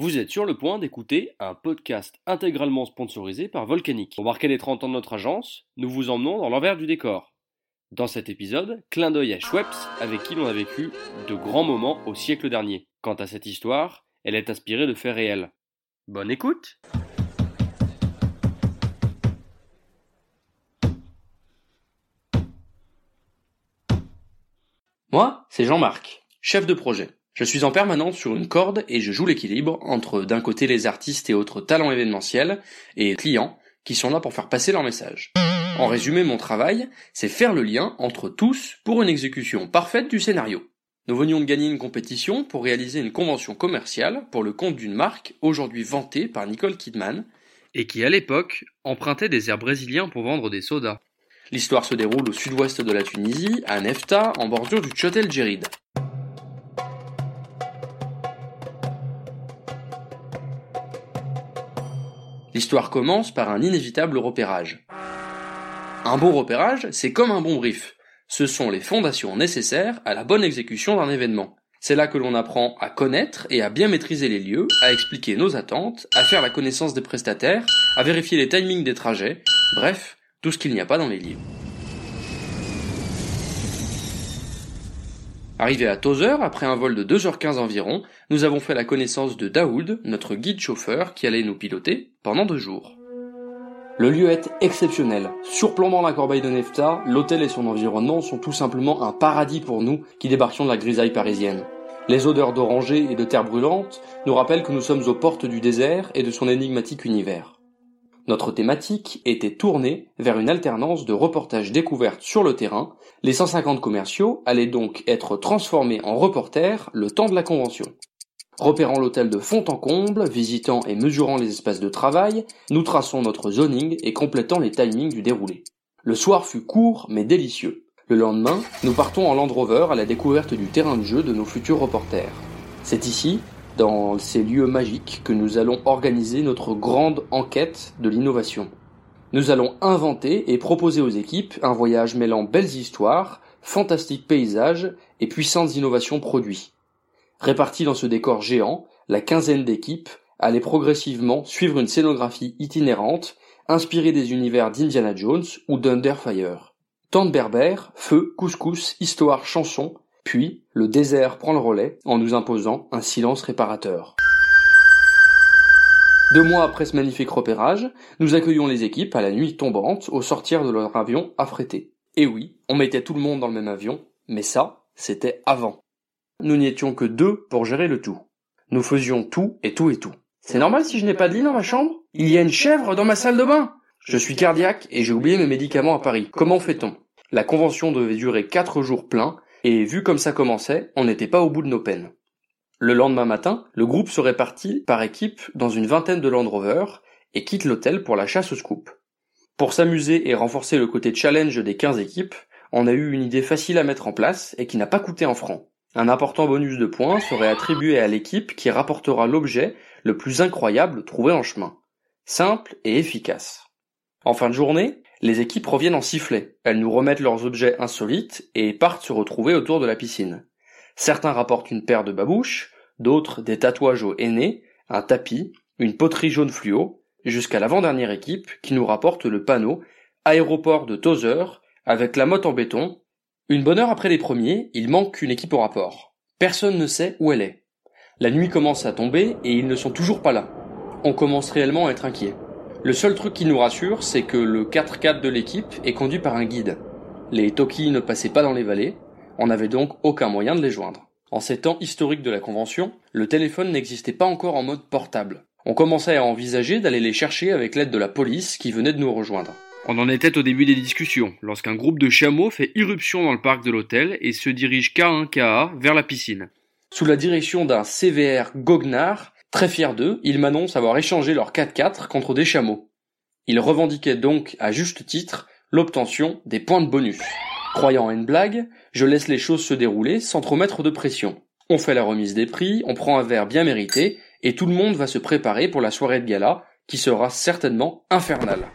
Vous êtes sur le point d'écouter un podcast intégralement sponsorisé par Volcanic. Pour marquer les 30 ans de notre agence, nous vous emmenons dans l'envers du décor. Dans cet épisode, clin d'œil à Schweppes avec qui l'on a vécu de grands moments au siècle dernier. Quant à cette histoire, elle est inspirée de faits réels. Bonne écoute Moi, c'est Jean-Marc, chef de projet. Je suis en permanence sur une corde et je joue l'équilibre entre d'un côté les artistes et autres talents événementiels et clients qui sont là pour faire passer leur message. En résumé, mon travail, c'est faire le lien entre tous pour une exécution parfaite du scénario. Nous venions de gagner une compétition pour réaliser une convention commerciale pour le compte d'une marque aujourd'hui vantée par Nicole Kidman et qui à l'époque empruntait des airs brésiliens pour vendre des sodas. L'histoire se déroule au sud-ouest de la Tunisie, à Nefta, en bordure du Chotel Djerid. L'histoire commence par un inévitable repérage. Un bon repérage, c'est comme un bon brief. Ce sont les fondations nécessaires à la bonne exécution d'un événement. C'est là que l'on apprend à connaître et à bien maîtriser les lieux, à expliquer nos attentes, à faire la connaissance des prestataires, à vérifier les timings des trajets, bref, tout ce qu'il n'y a pas dans les livres. Arrivé à Tozer, après un vol de 2h15 environ, nous avons fait la connaissance de Daoud, notre guide chauffeur qui allait nous piloter pendant deux jours. Le lieu est exceptionnel. Surplombant la corbeille de Nefta, l'hôtel et son environnement sont tout simplement un paradis pour nous qui débarquions de la grisaille parisienne. Les odeurs d'oranger et de terre brûlante nous rappellent que nous sommes aux portes du désert et de son énigmatique univers. Notre thématique était tournée vers une alternance de reportages découvertes sur le terrain. Les 150 commerciaux allaient donc être transformés en reporters le temps de la convention. Repérant l'hôtel de fond en comble, visitant et mesurant les espaces de travail, nous traçons notre zoning et complétons les timings du déroulé. Le soir fut court mais délicieux. Le lendemain, nous partons en Land Rover à la découverte du terrain de jeu de nos futurs reporters. C'est ici dans ces lieux magiques que nous allons organiser notre grande enquête de l'innovation. Nous allons inventer et proposer aux équipes un voyage mêlant belles histoires, fantastiques paysages et puissantes innovations produits. Répartis dans ce décor géant, la quinzaine d'équipes allait progressivement suivre une scénographie itinérante, inspirée des univers d'Indiana Jones ou d'Underfire. Tant de berbères, feu, couscous, histoire, chanson, puis, le désert prend le relais en nous imposant un silence réparateur. Deux mois après ce magnifique repérage, nous accueillons les équipes à la nuit tombante au sortir de leur avion affrété. Et oui, on mettait tout le monde dans le même avion, mais ça, c'était avant. Nous n'y étions que deux pour gérer le tout. Nous faisions tout et tout et tout. C'est normal si je n'ai pas de lit dans ma chambre? Il y a une chèvre dans ma salle de bain Je suis cardiaque et j'ai oublié mes médicaments à Paris. Comment fait-on? La convention devait durer quatre jours pleins et vu comme ça commençait, on n'était pas au bout de nos peines. Le lendemain matin, le groupe se répartit par équipe dans une vingtaine de Land Rover et quitte l'hôtel pour la chasse au scoop. Pour s'amuser et renforcer le côté challenge des 15 équipes, on a eu une idée facile à mettre en place et qui n'a pas coûté un franc. Un important bonus de points serait attribué à l'équipe qui rapportera l'objet le plus incroyable trouvé en chemin. Simple et efficace. En fin de journée, les équipes reviennent en sifflet. Elles nous remettent leurs objets insolites et partent se retrouver autour de la piscine. Certains rapportent une paire de babouches, d'autres des tatouages au henné, un tapis, une poterie jaune fluo, jusqu'à l'avant-dernière équipe qui nous rapporte le panneau aéroport de Tozer avec la motte en béton. Une bonne heure après les premiers, il manque une équipe au rapport. Personne ne sait où elle est. La nuit commence à tomber et ils ne sont toujours pas là. On commence réellement à être inquiet. Le seul truc qui nous rassure, c'est que le 4x4 de l'équipe est conduit par un guide. Les Toki ne passaient pas dans les vallées, on n'avait donc aucun moyen de les joindre. En ces temps historiques de la Convention, le téléphone n'existait pas encore en mode portable. On commençait à envisager d'aller les chercher avec l'aide de la police qui venait de nous rejoindre. On en était au début des discussions, lorsqu'un groupe de chameaux fait irruption dans le parc de l'hôtel et se dirige K1KA vers la piscine. Sous la direction d'un CVR goguenard, Très fiers d'eux, ils m'annoncent avoir échangé leur 4x4 contre des chameaux. Ils revendiquaient donc, à juste titre, l'obtention des points de bonus. Croyant à une blague, je laisse les choses se dérouler sans trop mettre de pression. On fait la remise des prix, on prend un verre bien mérité, et tout le monde va se préparer pour la soirée de gala, qui sera certainement infernale.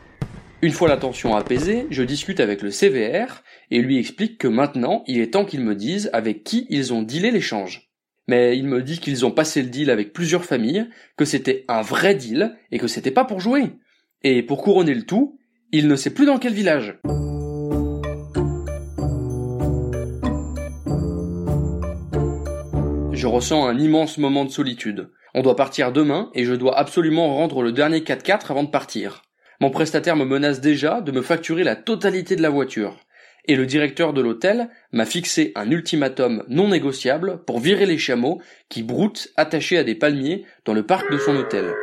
Une fois la tension apaisée, je discute avec le CVR et lui explique que maintenant il est temps qu'ils me disent avec qui ils ont dealé l'échange. Mais il me dit qu'ils ont passé le deal avec plusieurs familles, que c'était un vrai deal et que c'était pas pour jouer. Et pour couronner le tout, il ne sait plus dans quel village. Je ressens un immense moment de solitude. On doit partir demain et je dois absolument rendre le dernier 4x4 avant de partir. Mon prestataire me menace déjà de me facturer la totalité de la voiture. Et le directeur de l'hôtel m'a fixé un ultimatum non négociable pour virer les chameaux qui broutent attachés à des palmiers dans le parc de son hôtel.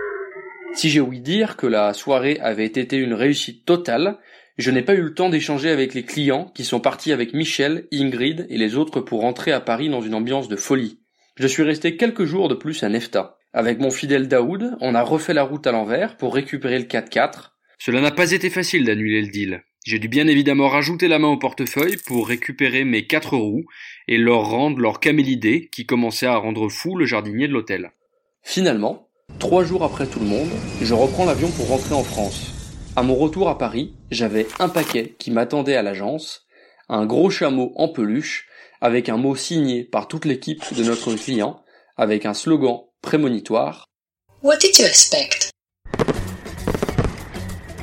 Si j'ai ouï dire que la soirée avait été une réussite totale, je n'ai pas eu le temps d'échanger avec les clients qui sont partis avec Michel, Ingrid et les autres pour rentrer à Paris dans une ambiance de folie. Je suis resté quelques jours de plus à Nefta. Avec mon fidèle Daoud, on a refait la route à l'envers pour récupérer le 4x4. Cela n'a pas été facile d'annuler le deal. J'ai dû bien évidemment rajouter la main au portefeuille pour récupérer mes quatre roues et leur rendre leur camélidé qui commençait à rendre fou le jardinier de l'hôtel. Finalement, trois jours après tout le monde, je reprends l'avion pour rentrer en France. À mon retour à Paris, j'avais un paquet qui m'attendait à l'agence, un gros chameau en peluche, avec un mot signé par toute l'équipe de notre client, avec un slogan prémonitoire. What did you expect?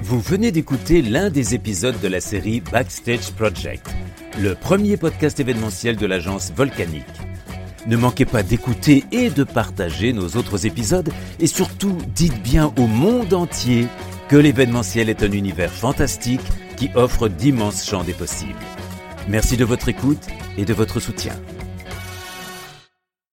Vous venez d'écouter l'un des épisodes de la série Backstage Project, le premier podcast événementiel de l'agence Volcanique. Ne manquez pas d'écouter et de partager nos autres épisodes et surtout dites bien au monde entier que l'événementiel est un univers fantastique qui offre d'immenses champs des possibles. Merci de votre écoute et de votre soutien.